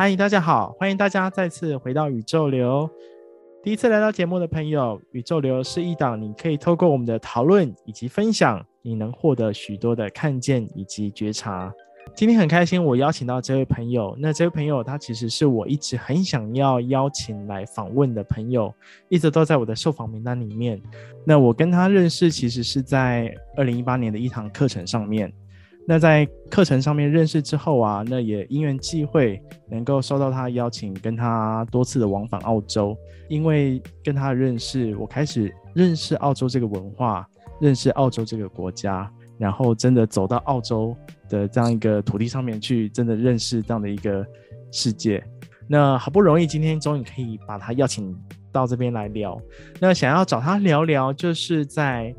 嗨，大家好，欢迎大家再次回到宇宙流。第一次来到节目的朋友，宇宙流是一档你可以透过我们的讨论以及分享，你能获得许多的看见以及觉察。今天很开心，我邀请到这位朋友。那这位朋友他其实是我一直很想要邀请来访问的朋友，一直都在我的受访名单里面。那我跟他认识其实是在二零一八年的一堂课程上面。那在课程上面认识之后啊，那也因缘际会能够收到他邀请，跟他多次的往返澳洲。因为跟他认识，我开始认识澳洲这个文化，认识澳洲这个国家，然后真的走到澳洲的这样一个土地上面去，真的认识这样的一个世界。那好不容易今天终于可以把他邀请到这边来聊。那想要找他聊聊，就是在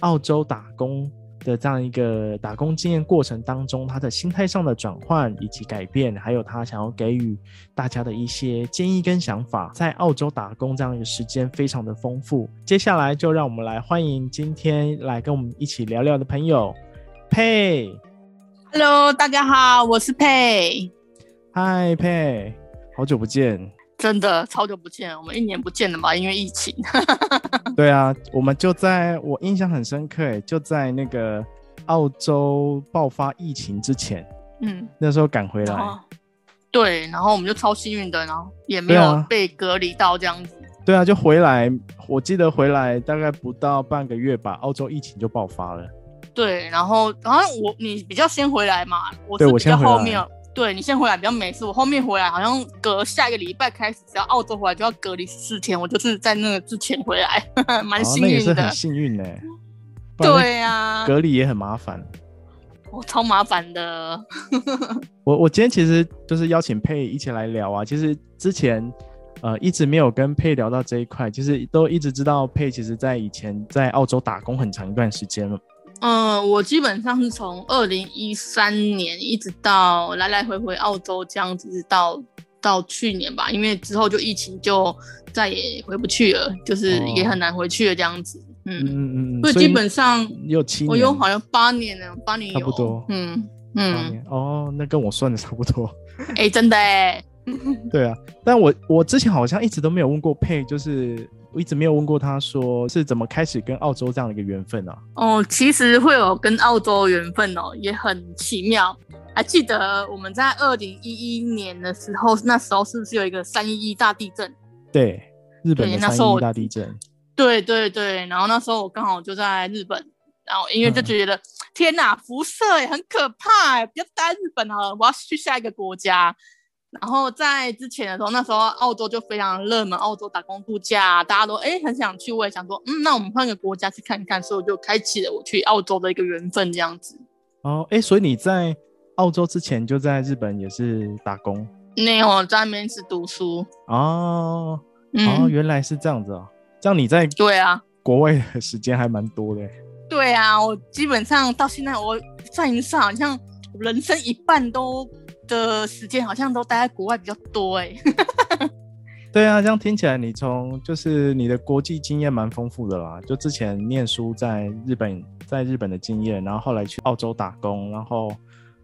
澳洲打工。的这样一个打工经验过程当中，他的心态上的转换以及改变，还有他想要给予大家的一些建议跟想法，在澳洲打工这样一个时间非常的丰富。接下来就让我们来欢迎今天来跟我们一起聊聊的朋友佩。Hello，大家好，我是佩。嗨，佩，好久不见。真的超久不见，我们一年不见了嘛，因为疫情。对啊，我们就在我印象很深刻，哎，就在那个澳洲爆发疫情之前，嗯，那时候赶回来。对，然后我们就超幸运的，然后也没有被隔离到这样子。对啊，对啊，就回来，我记得回来大概不到半个月吧，澳洲疫情就爆发了。对，然后好像我你比较先回来嘛，我是比较后面。对，你先回来比较没事，我后面回来好像隔下一个礼拜开始，只要澳洲回来就要隔离四天，我就是在那个之前回来，蛮幸运的。很幸运呢。对呀，啊，隔离也很麻烦。我超麻烦的。我我今天其实就是邀请佩一起来聊啊，其实之前呃一直没有跟佩聊到这一块，其实都一直知道佩其实在以前在澳洲打工很长一段时间了。嗯，我基本上是从二零一三年一直到来来回回澳洲这样子，到到去年吧，因为之后就疫情就再也回不去了，就是也很难回去了这样子。哦、嗯嗯嗯，所以基本上有七年，我有好像八年了，八年有差不多。嗯嗯，哦，那跟我算的差不多。哎、欸，真的哎。对啊，但我我之前好像一直都没有问过佩，就是。我一直没有问过他，说是怎么开始跟澳洲这样的一个缘分呢、啊？哦，其实会有跟澳洲缘分哦，也很奇妙。还记得我们在二零一一年的时候，那时候是不是有一个三一一大地震？对，日本的三一一大地震。对对对，然后那时候我刚好就在日本，然后因为就觉得、嗯、天哪，辐射也很可怕，不要待日本了，我要去下一个国家。然后在之前的时候，那时候澳洲就非常热门，澳洲打工度假，大家都哎很想去，我也想说，嗯，那我们换个国家去看看，所以我就开启了我去澳洲的一个缘分，这样子。哦，哎，所以你在澳洲之前就在日本也是打工？没有，在那边是读书。哦，嗯、哦，原来是这样子啊、哦，这样你在对啊国外的时间还蛮多的。对啊，我基本上到现在我算一算，好像人生一半都。的时间好像都待在国外比较多哎，对啊，这样听起来你从就是你的国际经验蛮丰富的啦，就之前念书在日本，在日本的经验，然后后来去澳洲打工，然后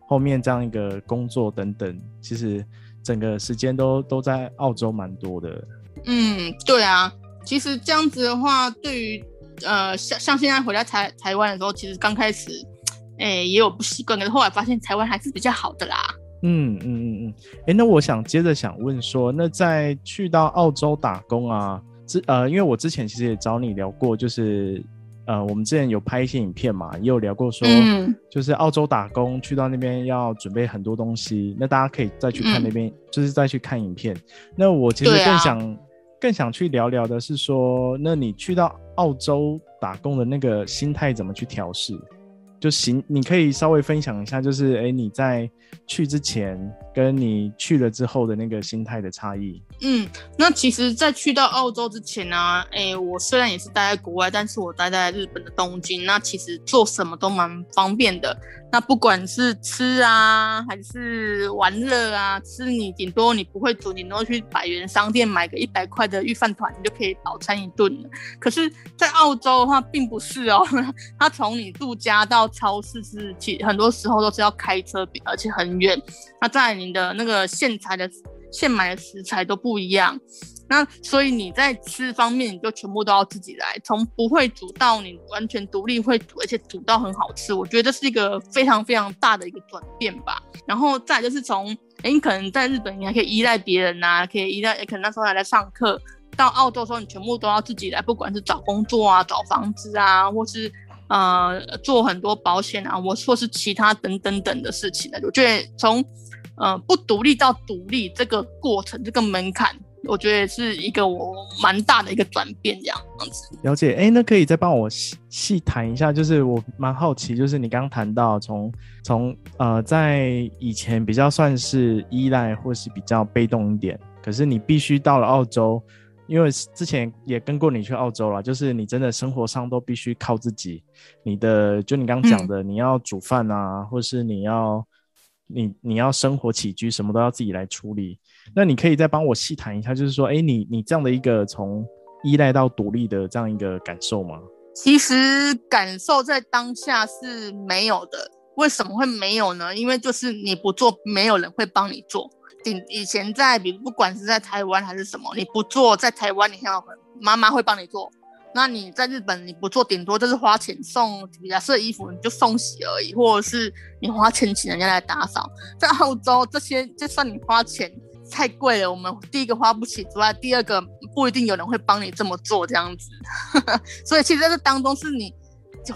后面这样一个工作等等，其实整个时间都都在澳洲蛮多的。嗯，对啊，其实这样子的话，对于呃像像现在回来台台湾的时候，其实刚开始哎也有不习惯，可是后来发现台湾还是比较好的啦。嗯嗯嗯嗯，哎、欸，那我想接着想问说，那在去到澳洲打工啊，之呃，因为我之前其实也找你聊过，就是呃，我们之前有拍一些影片嘛，也有聊过说，嗯、就是澳洲打工去到那边要准备很多东西，那大家可以再去看那边，嗯、就是再去看影片。那我其实更想、啊、更想去聊聊的是说，那你去到澳洲打工的那个心态怎么去调适？就行，你可以稍微分享一下，就是哎，你在去之前跟你去了之后的那个心态的差异。嗯，那其实，在去到澳洲之前呢、啊，哎，我虽然也是待在国外，但是我待在日本的东京，那其实做什么都蛮方便的。那不管是吃啊，还是玩乐啊，吃你顶多你不会煮，你都去百元商店买个一百块的御饭团，你就可以饱餐一顿了。可是，在澳洲的话，并不是哦，它从你住家到超市是，其很多时候都是要开车，而且很远。那在你的那个现采的现买的食材都不一样。那所以你在吃方面，你就全部都要自己来，从不会煮到你完全独立会煮，而且煮到很好吃。我觉得这是一个非常非常大的一个转变吧。然后再就是从，哎，你可能在日本你还可以依赖别人呐，可以依赖，可能那时候还在上课。到澳洲的时候，你全部都要自己来，不管是找工作啊、找房子啊，或是呃做很多保险啊，我说是其他等等等的事情呢。我觉得从呃不独立到独立这个过程，这个门槛。我觉得是一个我蛮大的一个转变，这样子。了解，哎、那可以再帮我细细谈一下，就是我蛮好奇，就是你刚刚谈到从从呃在以前比较算是依赖或是比较被动一点，可是你必须到了澳洲，因为之前也跟过你去澳洲了，就是你真的生活上都必须靠自己，你的就你刚刚讲的，你要煮饭啊，嗯、或是你要你你要生活起居什么都要自己来处理。那你可以再帮我细谈一下，就是说，哎，你你这样的一个从依赖到独立的这样一个感受吗？其实感受在当下是没有的。为什么会没有呢？因为就是你不做，没有人会帮你做。以前在，比不管是在台湾还是什么，你不做，在台湾你要妈妈会帮你做。那你在日本你不做，顶多就是花钱送比较色衣服，你就送洗而已，或者是你花钱请人家来打扫。在澳洲这些，就算你花钱。太贵了，我们第一个花不起之外，第二个不一定有人会帮你这么做这样子，所以其实在这当中是你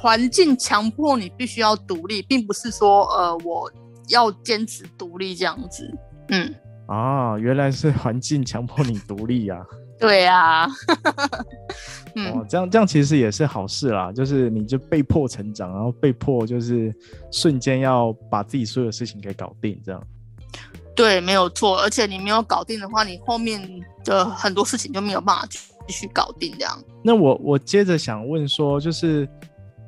环境强迫你必须要独立，并不是说呃我要坚持独立这样子。嗯，啊，原来是环境强迫你独立呀、啊。对呀、啊，嗯，哦，这样这样其实也是好事啦，就是你就被迫成长，然后被迫就是瞬间要把自己所有事情给搞定这样。对，没有错，而且你没有搞定的话，你后面的很多事情就没有办法继续搞定这样。那我我接着想问说，就是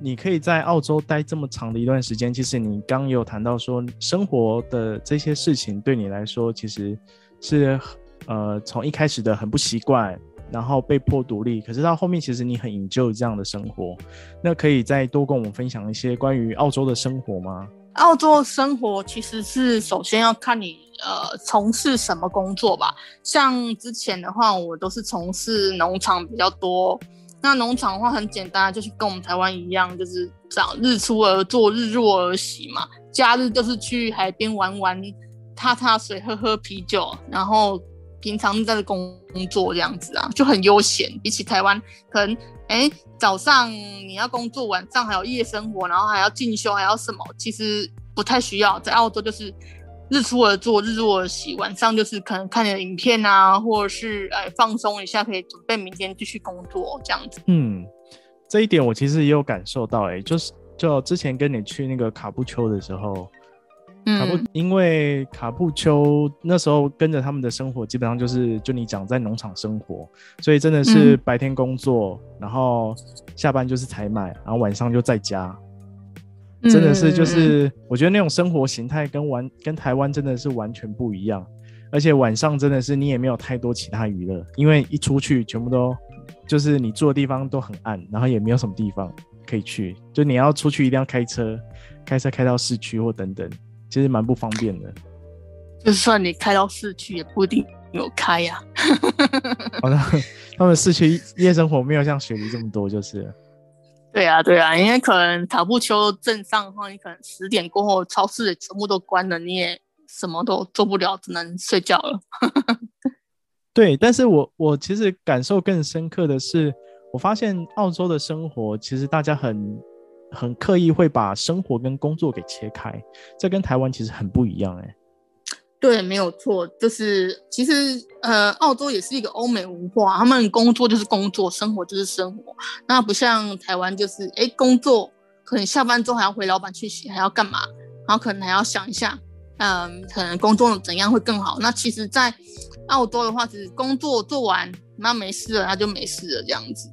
你可以在澳洲待这么长的一段时间，其实你刚有谈到说，生活的这些事情对你来说，其实是呃从一开始的很不习惯，然后被迫独立，可是到后面其实你很 enjoy 这样的生活。那可以再多跟我们分享一些关于澳洲的生活吗？澳洲生活其实是首先要看你。呃，从事什么工作吧？像之前的话，我都是从事农场比较多。那农场的话很简单，就是跟我们台湾一样，就是早日出而作，日落而息嘛。假日就是去海边玩玩，踏踏水，喝喝啤酒，然后平常在工作这样子啊，就很悠闲。比起台湾，可能哎、早上你要工作，晚上还有夜生活，然后还要进修，还要什么？其实不太需要。在澳洲就是。日出而作，日落而息，晚上就是可能看点影片啊，或者是哎放松一下，可以准备明天继续工作这样子。嗯，这一点我其实也有感受到、欸，哎，就是就之前跟你去那个卡布丘的时候，嗯、卡布因为卡布丘那时候跟着他们的生活，基本上就是就你讲在农场生活，所以真的是白天工作，嗯、然后下班就是采买，然后晚上就在家。真的是，就是我觉得那种生活形态跟完跟台湾真的是完全不一样，而且晚上真的是你也没有太多其他娱乐，因为一出去全部都就是你住的地方都很暗，然后也没有什么地方可以去，就你要出去一定要开车，开车开到市区或等等，其实蛮不方便的。就算你开到市区，也不一定有开呀、啊。好的，他们市区夜生活没有像雪梨这么多，就是。对啊，对啊，因为可能塔布丘镇上的话，你可能十点过后，超市全部都关了，你也什么都做不了，只能睡觉了。对，但是我我其实感受更深刻的是，我发现澳洲的生活其实大家很很刻意会把生活跟工作给切开，这跟台湾其实很不一样哎。对，没有错，就是其实呃，澳洲也是一个欧美文化，他们工作就是工作，生活就是生活。那不像台湾，就是哎，工作可能下班之后还要回老板去洗，还要干嘛？然后可能还要想一下，嗯，可能工作怎样会更好。那其实，在澳洲的话，其实工作做完，那没事了，那就没事了，这样子。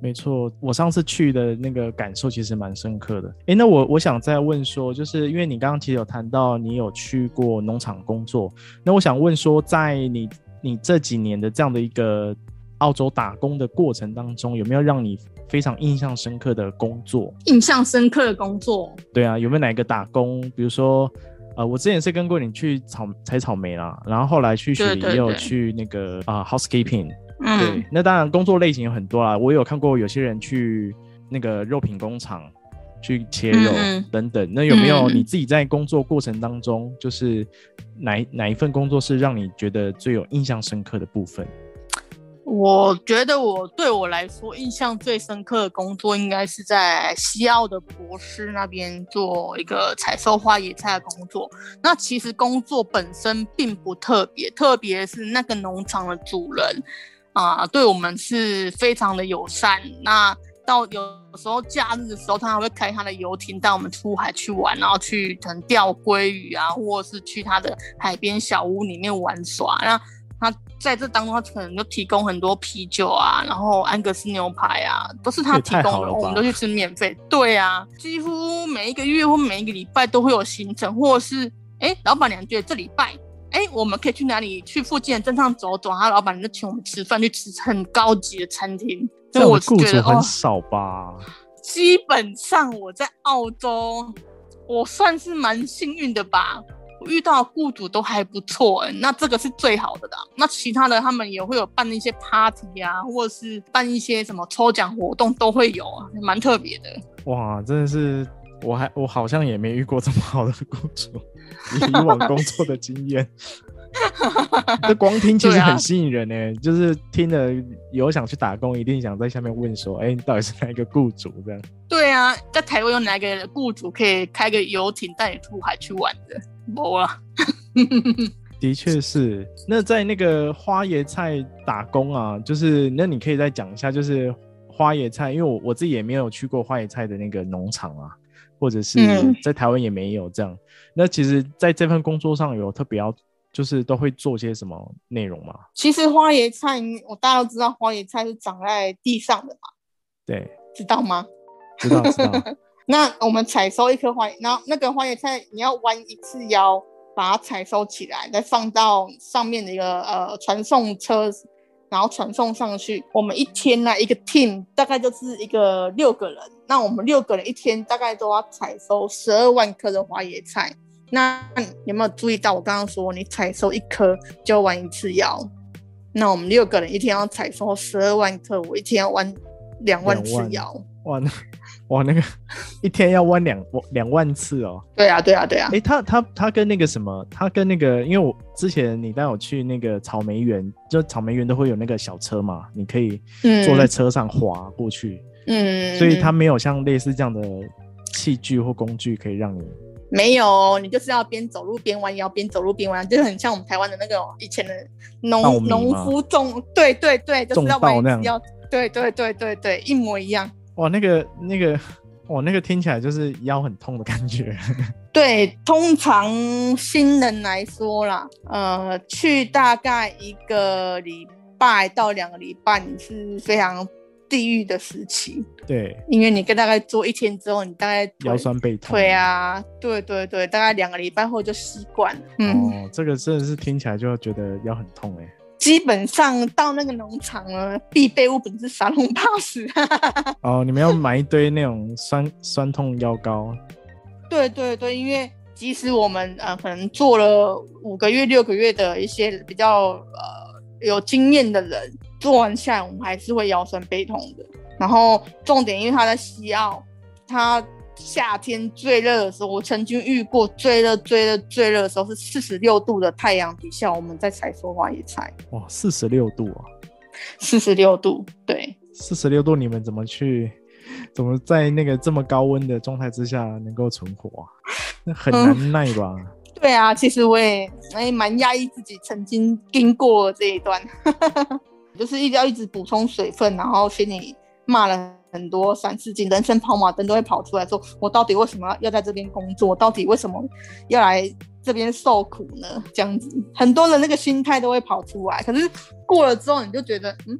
没错，我上次去的那个感受其实蛮深刻的。诶，那我我想再问说，就是因为你刚刚其实有谈到你有去过农场工作，那我想问说，在你你这几年的这样的一个澳洲打工的过程当中，有没有让你非常印象深刻的工作？印象深刻的工作？对啊，有没有哪一个打工？比如说，呃，我之前是跟过你去草采草莓啦，然后后来去雪梨也有去那个啊、呃、housekeeping。嗯，对，那当然工作类型有很多啦。我有看过有些人去那个肉品工厂去切肉等等。嗯、那有没有你自己在工作过程当中，就是哪哪一份工作是让你觉得最有印象深刻的部分？我觉得我对我来说印象最深刻的工作，应该是在西澳的博士那边做一个采收花野菜的工作。那其实工作本身并不特别，特别是那个农场的主人。啊，对我们是非常的友善。那到有时候假日的时候，他还会开他的游艇带我们出海去玩，然后去可能钓鲑鱼啊，或者是去他的海边小屋里面玩耍。那他在这当中，他可能就提供很多啤酒啊，然后安格斯牛排啊，都是他提供的，我们都去吃免费。对啊，几乎每一个月或每一个礼拜都会有行程，或者是哎，老板娘觉得这礼拜。哎，我们可以去哪里？去附近的镇上走走。他老板就请我们吃饭，去吃很高级的餐厅。这样的雇主很少吧？基本上我在澳洲，我算是蛮幸运的吧。我遇到的雇主都还不错，哎，那这个是最好的啦。那其他的他们也会有办一些 party 啊，或者是办一些什么抽奖活动都会有啊，蛮特别的。哇，真的是，我还我好像也没遇过这么好的雇主。以往工作的经验，这光听其实很吸引人呢、欸。啊、就是听了有想去打工，一定想在下面问说：“哎、欸，你到底是哪一个雇主？”这样。对啊，在台湾有哪个雇主可以开个游艇带你出海去玩的？没啊。的确是。那在那个花椰菜打工啊，就是那你可以再讲一下，就是花椰菜，因为我我自己也没有去过花椰菜的那个农场啊。或者是在台湾也没有这样。嗯、那其实，在这份工作上有特别要，就是都会做些什么内容吗？其实花椰菜，我大家都知道，花椰菜是长在地上的嘛。对，知道吗？知道，知道。那我们采收一颗花，然后那个花椰菜你要弯一次腰，把它采收起来，再放到上面的一个呃传送车。然后传送上去，我们一天呢、啊，一个 team 大概就是一个六个人，那我们六个人一天大概都要采收十二万颗的花椰菜。那你有没有注意到我刚刚说，你采收一颗就要弯一次药？那我们六个人一天要采收十二万颗，我一天要玩两万次腰。哇，那哇那个一天要弯两两万次哦。对啊，对啊，对啊。哎，他他他跟那个什么，他跟那个，因为我之前你带我去那个草莓园，就草莓园都会有那个小车嘛，你可以坐在车上滑过去。嗯。所以他没有像类似这样的器具或工具可以让你。没有，你就是要边走路边弯腰，边走路边弯就是很像我们台湾的那个以前的农农夫种，对对对，就是要弯那样。对对对对对，一模一样。哇，那个那个，哇，那个听起来就是腰很痛的感觉。对，通常新人来说啦，呃，去大概一个礼拜到两个礼拜，你是非常地狱的时期。对，因为你跟大概做一天之后，你大概腰酸背痛。对啊，对对对，大概两个礼拜后就习惯了。嗯，哦，这个真的是听起来就觉得腰很痛哎。基本上到那个农场呢，必备物品是沙龙 pass。哦，你们要买一堆那种酸酸痛药膏。对对对，因为即使我们呃可能做了五个月、六个月的一些比较呃有经验的人，做完下来我们还是会腰酸背痛的。然后重点，因为他在西澳，他。夏天最热的时候，我曾经遇过最热、最热、最热的时候是四十六度的太阳底下，我们在采收花椰菜。哇，四十六度啊！四十六度，对。四十六度，你们怎么去？怎么在那个这么高温的状态之下能够存活啊？那很难耐吧？嗯、对啊，其实我也哎蛮压抑自己曾经经过这一段，就是一直要一直补充水分，然后心里骂了很多三四斤人生跑马灯都会跑出来说，我到底为什么要在这边工作？到底为什么要来这边受苦呢？这样子，很多人那个心态都会跑出来。可是过了之后，你就觉得，嗯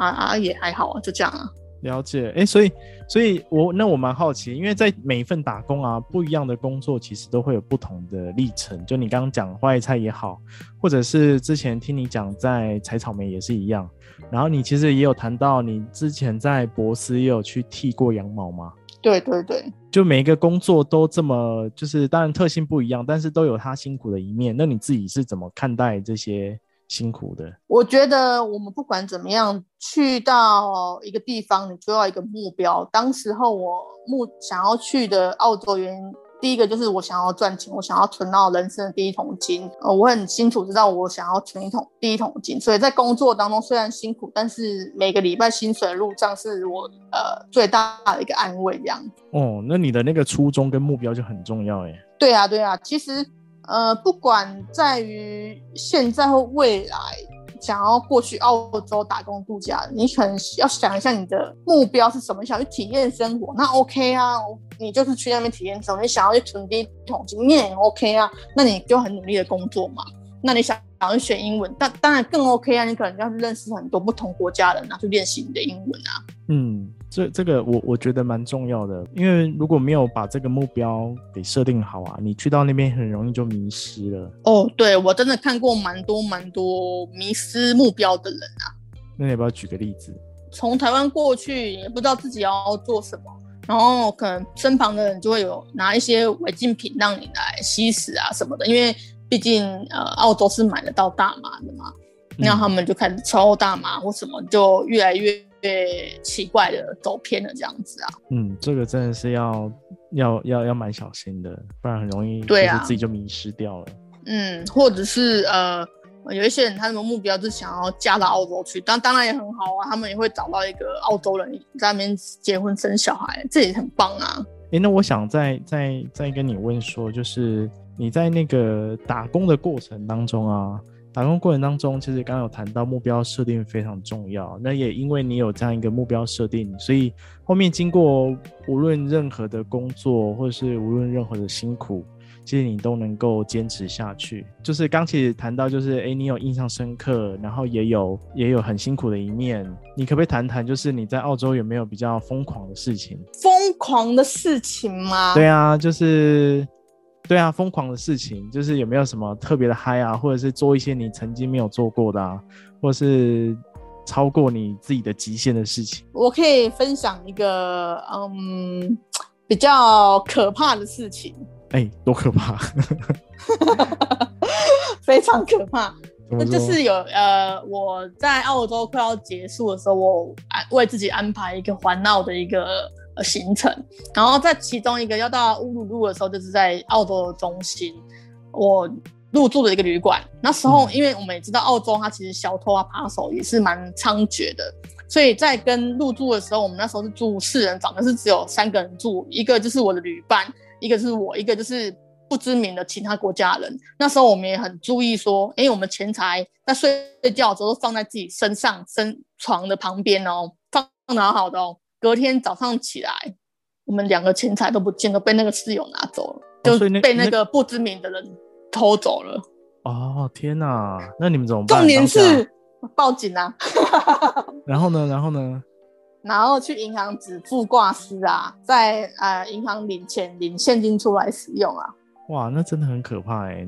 啊啊也还好啊，就这样啊。了解，哎、欸，所以，所以我那我蛮好奇，因为在每一份打工啊，不一样的工作其实都会有不同的历程。就你刚刚讲花椰菜也好，或者是之前听你讲在采草莓也是一样。然后你其实也有谈到，你之前在博斯也有去剃过羊毛吗？对对对，就每一个工作都这么，就是当然特性不一样，但是都有它辛苦的一面。那你自己是怎么看待这些？辛苦的，我觉得我们不管怎么样，去到一个地方，你就要一个目标。当时候我目想要去的澳洲原因，第一个就是我想要赚钱，我想要存到人生的第一桶金。呃，我很清楚知道我想要存一桶第一桶金，所以在工作当中虽然辛苦，但是每个礼拜薪水入账是我呃最大的一个安慰。这样哦，那你的那个初衷跟目标就很重要耶。对啊，对啊，其实。呃，不管在于现在或未来，想要过去澳洲打工度假，你可能要想一下你的目标是什么，想去体验生活，那 OK 啊，你就是去那边体验生活。你想要去囤第一桶金，你也 OK 啊，那你就很努力的工作嘛。那你想想要学英文，但当然更 OK 啊，你可能要去认识很多不同国家的人，然后去练习你的英文啊。嗯。这这个我我觉得蛮重要的，因为如果没有把这个目标给设定好啊，你去到那边很容易就迷失了。哦，对，我真的看过蛮多蛮多迷失目标的人啊。那你要不要举个例子？从台湾过去也不知道自己要做什么，然后可能身旁的人就会有拿一些违禁品让你来吸食啊什么的，因为毕竟呃澳洲是买得到大麻的嘛，那、嗯、他们就开始抽大麻或什么，就越来越。越奇怪的走偏了这样子啊，嗯，这个真的是要要要要蛮小心的，不然很容易就是自己就迷失掉了。啊、嗯，或者是呃，有一些人他们目标是想要嫁到澳洲去，当当然也很好啊，他们也会找到一个澳洲人在那边结婚生小孩，这也很棒啊。哎、欸，那我想再再再跟你问说，就是你在那个打工的过程当中啊。打工过程当中，其实刚刚有谈到目标设定非常重要。那也因为你有这样一个目标设定，所以后面经过无论任何的工作，或者是无论任何的辛苦，其实你都能够坚持下去。就是刚其实谈到，就是哎，你有印象深刻，然后也有也有很辛苦的一面。你可不可以谈谈，就是你在澳洲有没有比较疯狂的事情？疯狂的事情吗？对啊，就是。对啊，疯狂的事情就是有没有什么特别的嗨啊，或者是做一些你曾经没有做过的啊，或者是超过你自己的极限的事情。我可以分享一个嗯比较可怕的事情。哎，多可怕！非常可怕。那就是有呃，我在澳洲快要结束的时候，我安为自己安排一个环澳的一个。呃，行程，然后在其中一个要到乌鲁鲁的时候，就是在澳洲的中心，我入住的一个旅馆。那时候，因为我们也知道澳洲它其实小偷啊、扒手也是蛮猖獗的，所以在跟入住的时候，我们那时候是住四人房，但是只有三个人住，一个就是我的旅伴，一个是我，一个就是不知名的其他国家人。那时候我们也很注意说，哎，我们钱财在睡觉的时候都放在自己身上、身床的旁边哦，放放得好好的哦。隔天早上起来，我们两个钱财都不见了，被那个室友拿走了，哦、就被那个不知名的人偷走了。哦天哪！那你们怎么办？重点是报警啊！然后呢？然后呢？然后去银行止付挂失啊，在呃银行领钱领现金出来使用啊。哇，那真的很可怕哎！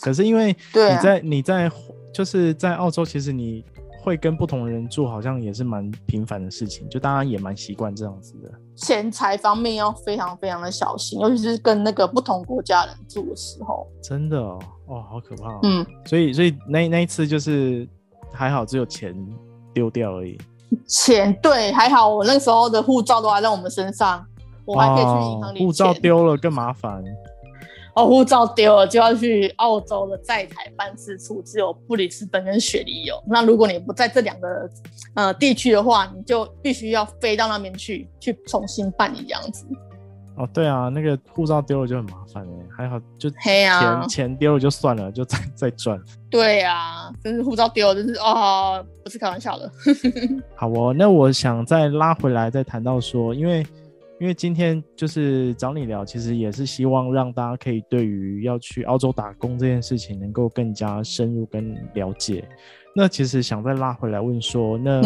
可是因为你在、啊、你在就是在澳洲，其实你。会跟不同的人住，好像也是蛮频繁的事情，就大家也蛮习惯这样子的。钱财方面要非常非常的小心，尤其是跟那个不同国家人住的时候。真的哦，哦，好可怕哦。嗯，所以所以那那一次就是还好，只有钱丢掉而已。钱对，还好我那个时候的护照都还在我们身上，我还可以去银行领钱。护照丢了更麻烦。哦，护照丢了就要去澳洲的在台办事处，只有布里斯本跟雪梨有。那如果你不在这两个呃地区的话，你就必须要飞到那边去，去重新办理这样子。哦，对啊，那个护照丢了就很麻烦哎，还好就钱、啊、钱丢了就算了，就再再赚。对啊，真是护照丢了，真是哦，不是开玩笑的。好哦，那我想再拉回来，再谈到说，因为因为今天就是找你聊，其实也是希望让大家可以对于要去澳洲打工这件事情能够更加深入跟了解。那其实想再拉回来问说，那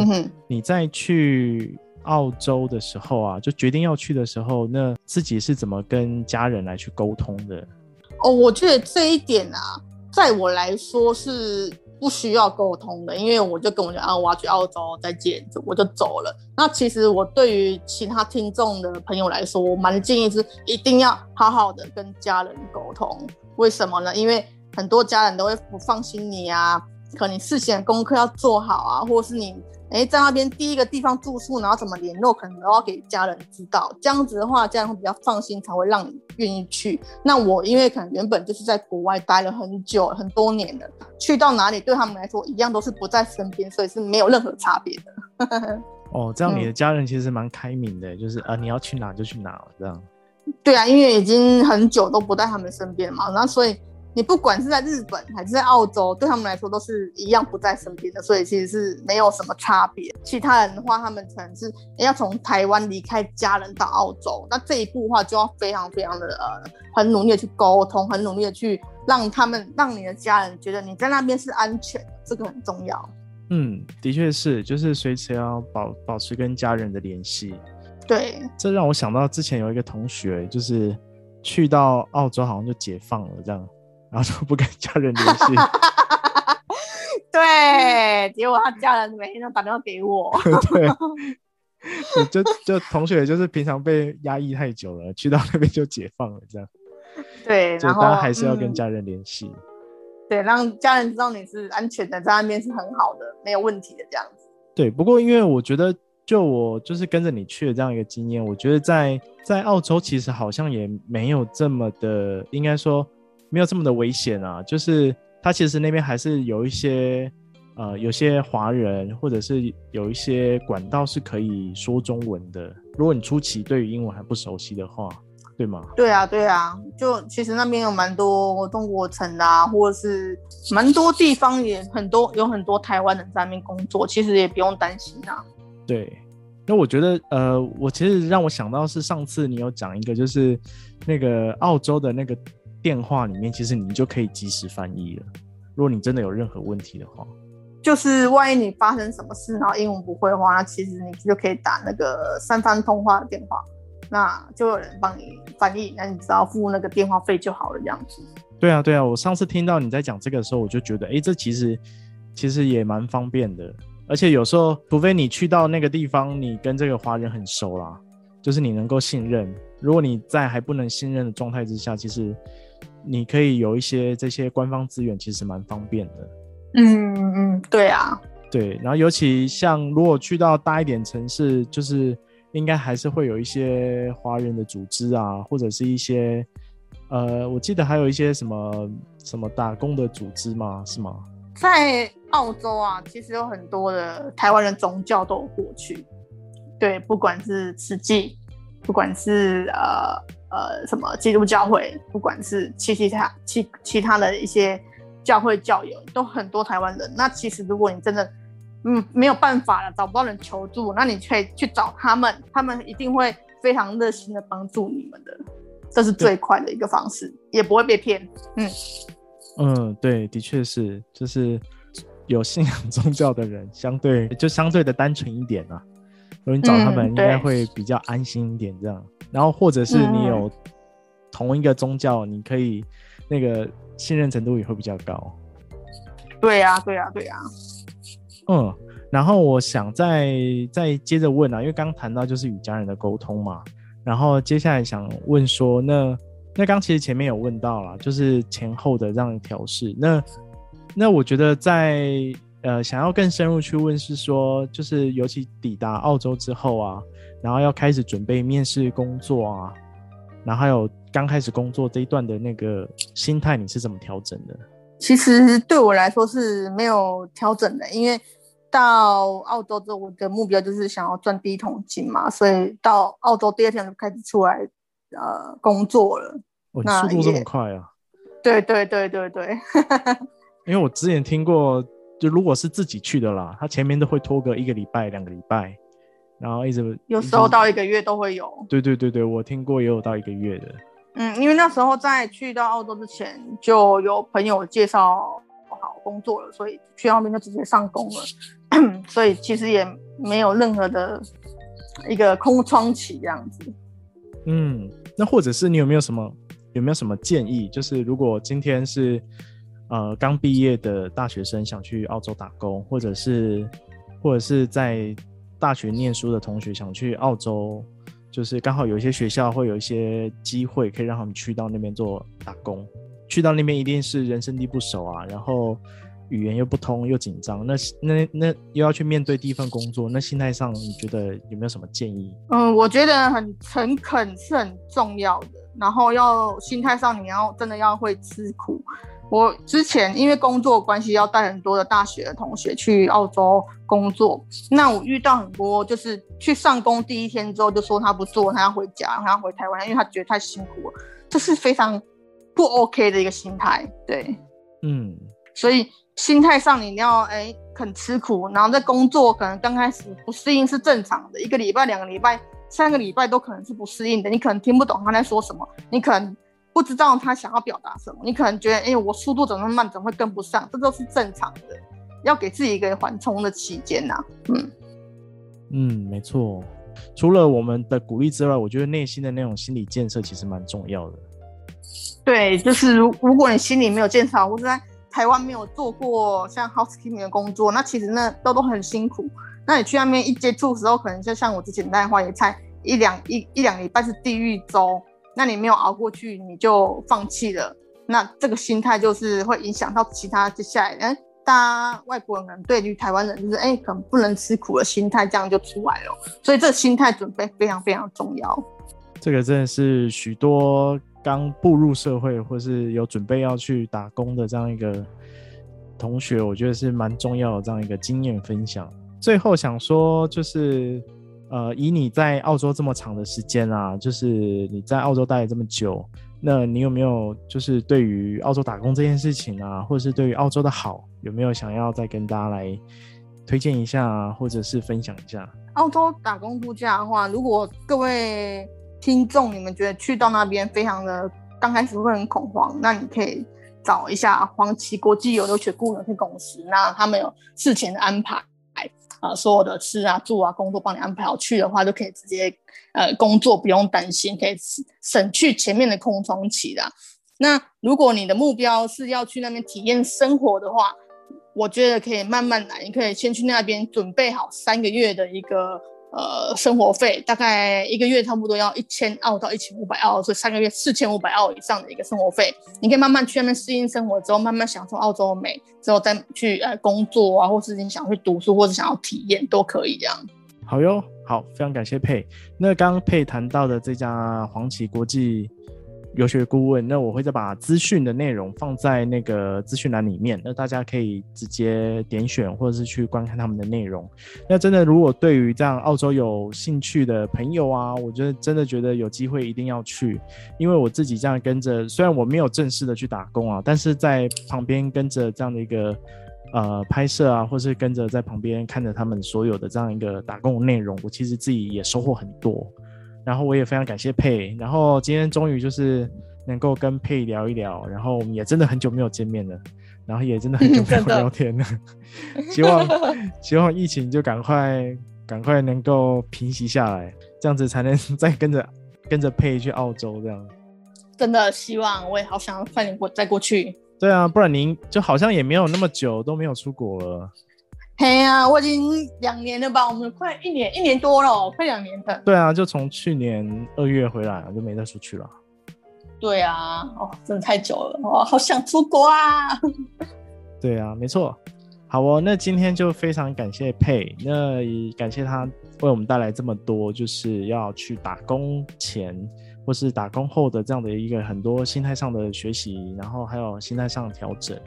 你在去澳洲的时候啊，就决定要去的时候，那自己是怎么跟家人来去沟通的？哦，我觉得这一点啊，在我来说是不需要沟通的，因为我就跟我讲啊，我要去澳洲，再见，我就走了。那其实我对于其他听众的朋友来说，我蛮建议是一定要好好的跟家人沟通。为什么呢？因为很多家人都会不放心你啊，可能你事先功课要做好啊，或是你。哎，在那边第一个地方住宿，然后怎么联络，可能都要给家人知道。这样子的话，家人会比较放心，才会让你愿意去。那我因为可能原本就是在国外待了很久很多年了，去到哪里对他们来说一样都是不在身边，所以是没有任何差别的。哦，这样你的家人其实蛮开明的，嗯、就是啊，你要去哪就去哪了这样。对啊，因为已经很久都不在他们身边嘛，那所以。你不管是在日本还是在澳洲，对他们来说都是一样不在身边的，所以其实是没有什么差别。其他人的话，他们可能是要从台湾离开家人到澳洲，那这一步的话就要非常非常的呃，很努力的去沟通，很努力的去让他们让你的家人觉得你在那边是安全的，这个很重要。嗯，的确是，就是随时要保保持跟家人的联系。对，这让我想到之前有一个同学，就是去到澳洲好像就解放了这样。然后就不跟家人联系，对，结果他家人每天都打电话给我，对，就就同学就是平常被压抑太久了，去到那边就解放了，这样，对，然后大家还是要跟家人联系，对，让家人知道你是安全的，在那边是很好的，没有问题的这样子。对，不过因为我觉得，就我就是跟着你去的这样一个经验，我觉得在在澳洲其实好像也没有这么的，应该说。没有这么的危险啊，就是他其实那边还是有一些，呃，有些华人或者是有一些管道是可以说中文的。如果你初期对于英文还不熟悉的话，对吗？对啊，对啊，就其实那边有蛮多中国城啊，或者是蛮多地方也很多有很多台湾人在那边工作，其实也不用担心啊。对，那我觉得，呃，我其实让我想到是上次你有讲一个，就是那个澳洲的那个。电话里面其实你就可以及时翻译了。如果你真的有任何问题的话，就是万一你发生什么事，然后英文不会的话，那其实你就可以打那个三方通话的电话，那就有人帮你翻译，那你只要付那个电话费就好了，这样子。对啊，对啊，我上次听到你在讲这个的时候，我就觉得，哎，这其实其实也蛮方便的。而且有时候，除非你去到那个地方，你跟这个华人很熟啦，就是你能够信任。如果你在还不能信任的状态之下，其实。你可以有一些这些官方资源，其实蛮方便的。嗯嗯，对啊，对。然后尤其像如果去到大一点城市，就是应该还是会有一些华人的组织啊，或者是一些呃，我记得还有一些什么什么打工的组织吗？是吗？在澳洲啊，其实有很多的台湾的宗教都有过去。对，不管是慈济，不管是呃。呃，什么基督教会，不管是其其他其其他的一些教会教友，都很多台湾人。那其实如果你真的嗯没有办法了，找不到人求助，那你可以去找他们，他们一定会非常热心的帮助你们的。这是最快的一个方式，也不会被骗。嗯嗯，对，的确是，就是有信仰 宗教的人，相对就相对的单纯一点啊。如果你找他们，应该会比较安心一点，这样。嗯然后，或者是你有同一个宗教，嗯、你可以那个信任程度也会比较高。对呀、啊，对呀、啊，对呀、啊。嗯，然后我想再再接着问啊，因为刚刚谈到就是与家人的沟通嘛，然后接下来想问说，那那刚其实前面有问到了，就是前后的这样调试。那那我觉得在呃想要更深入去问是说，就是尤其抵达澳洲之后啊。然后要开始准备面试工作啊，然后还有刚开始工作这一段的那个心态，你是怎么调整的？其实对我来说是没有调整的，因为到澳洲之后，我的目标就是想要赚第一桶金嘛，所以到澳洲第二天就开始出来呃工作了。哦，速度这么快啊？对对对对对。因为我之前听过，就如果是自己去的啦，他前面都会拖个一个礼拜、两个礼拜，然后一直有时候到一个月都会有。对对对对，我听过也有到一个月的。嗯，因为那时候在去到澳洲之前，就有朋友介绍好工作了，所以去那边就直接上工了，所以其实也没有任何的一个空窗期这样子。嗯，那或者是你有没有什么有没有什么建议？就是如果今天是。呃，刚毕业的大学生想去澳洲打工，或者是，或者是在大学念书的同学想去澳洲，就是刚好有一些学校会有一些机会可以让他们去到那边做打工。去到那边一定是人生地不熟啊，然后语言又不通又紧张，那那那又要去面对第一份工作，那心态上你觉得有没有什么建议？嗯，我觉得很诚恳是很重要的，然后要心态上你要真的要会吃苦。我之前因为工作关系要带很多的大学的同学去澳洲工作，那我遇到很多就是去上工第一天之后就说他不做，他要回家，他要回台湾，因为他觉得太辛苦了，这是非常不 OK 的一个心态。对，嗯，所以心态上你要哎肯吃苦，然后在工作可能刚开始不适应是正常的，一个礼拜、两个礼拜、三个礼拜都可能是不适应的，你可能听不懂他在说什么，你可能。不知道他想要表达什么，你可能觉得，哎、欸，我速度怎么慢，怎么会跟不上？这都是正常的，要给自己一个缓冲的期间呐。嗯嗯，没错。除了我们的鼓励之外，我觉得内心的那种心理建设其实蛮重要的。对，就是如如果你心里没有建设好，或者在台湾没有做过像 housekeeping 的工作，那其实那都都很辛苦。那你去那边一接触的时候，可能就像我之前带花椰菜一两一一两礼拜是地狱周。那你没有熬过去，你就放弃了。那这个心态就是会影响到其他接下来，哎，大家外国人可能对于台湾人就是，哎，可能不能吃苦的心态，这样就出来了。所以这心态准备非常非常重要。这个真的是许多刚步入社会或是有准备要去打工的这样一个同学，我觉得是蛮重要的这样一个经验分享。最后想说就是。呃，以你在澳洲这么长的时间啊，就是你在澳洲待了这么久，那你有没有就是对于澳洲打工这件事情啊，或者是对于澳洲的好，有没有想要再跟大家来推荐一下啊，或者是分享一下？澳洲打工度假的话，如果各位听众你们觉得去到那边非常的刚开始会很恐慌，那你可以找一下黄旗国际游留学顾问公司，那他们有事前的安排。啊，所有的吃啊、住啊、工作帮你安排好，去的话就可以直接呃工作，不用担心，可以省去前面的空窗期啦。那如果你的目标是要去那边体验生活的话，我觉得可以慢慢来，你可以先去那边准备好三个月的一个。呃，生活费大概一个月差不多要一千澳到一千五百澳，所以三个月四千五百澳以上的一个生活费，你可以慢慢去那边适应生活之后，慢慢享受澳洲美，之后再去呃工作啊，或是你想去读书，或者想要体验都可以这样。好哟，好，非常感谢佩。那刚刚佩谈到的这家黄旗国际。游学顾问，那我会再把资讯的内容放在那个资讯栏里面，那大家可以直接点选或者是去观看他们的内容。那真的，如果对于这样澳洲有兴趣的朋友啊，我觉得真的觉得有机会一定要去，因为我自己这样跟着，虽然我没有正式的去打工啊，但是在旁边跟着这样的一个呃拍摄啊，或是跟着在旁边看着他们所有的这样一个打工的内容，我其实自己也收获很多。然后我也非常感谢佩，然后今天终于就是能够跟佩聊一聊，然后我们也真的很久没有见面了，然后也真的很久 没有聊天了，希望 希望疫情就赶快赶快能够平息下来，这样子才能 再跟着跟着佩去澳洲这样。真的希望，我也好想快点过再过去。对啊，不然您就好像也没有那么久都没有出国了。嘿呀、啊，我已经两年了吧？我们快一年，一年多了，快两年了。对啊，就从去年二月回来了，就没再出去了。对啊，哦，真的太久了，哦，好想出国啊！对啊，没错。好哦，那今天就非常感谢佩，那也感谢他为我们带来这么多，就是要去打工前或是打工后的这样的一个很多心态上的学习，然后还有心态上的调整。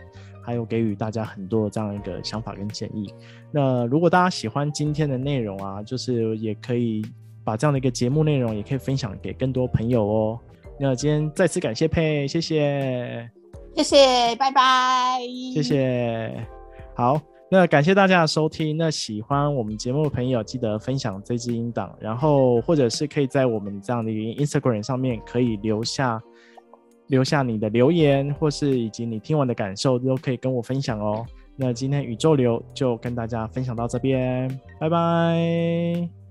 还有给予大家很多这样一个想法跟建议。那如果大家喜欢今天的内容啊，就是也可以把这样的一个节目内容也可以分享给更多朋友哦。那今天再次感谢佩，谢谢，谢谢，拜拜，谢谢，好。那感谢大家的收听。那喜欢我们节目的朋友，记得分享这支音档，然后或者是可以在我们这样的 Instagram 上面可以留下留下你的留言，或是以及你听完的感受，都可以跟我分享哦。那今天宇宙流就跟大家分享到这边，拜拜。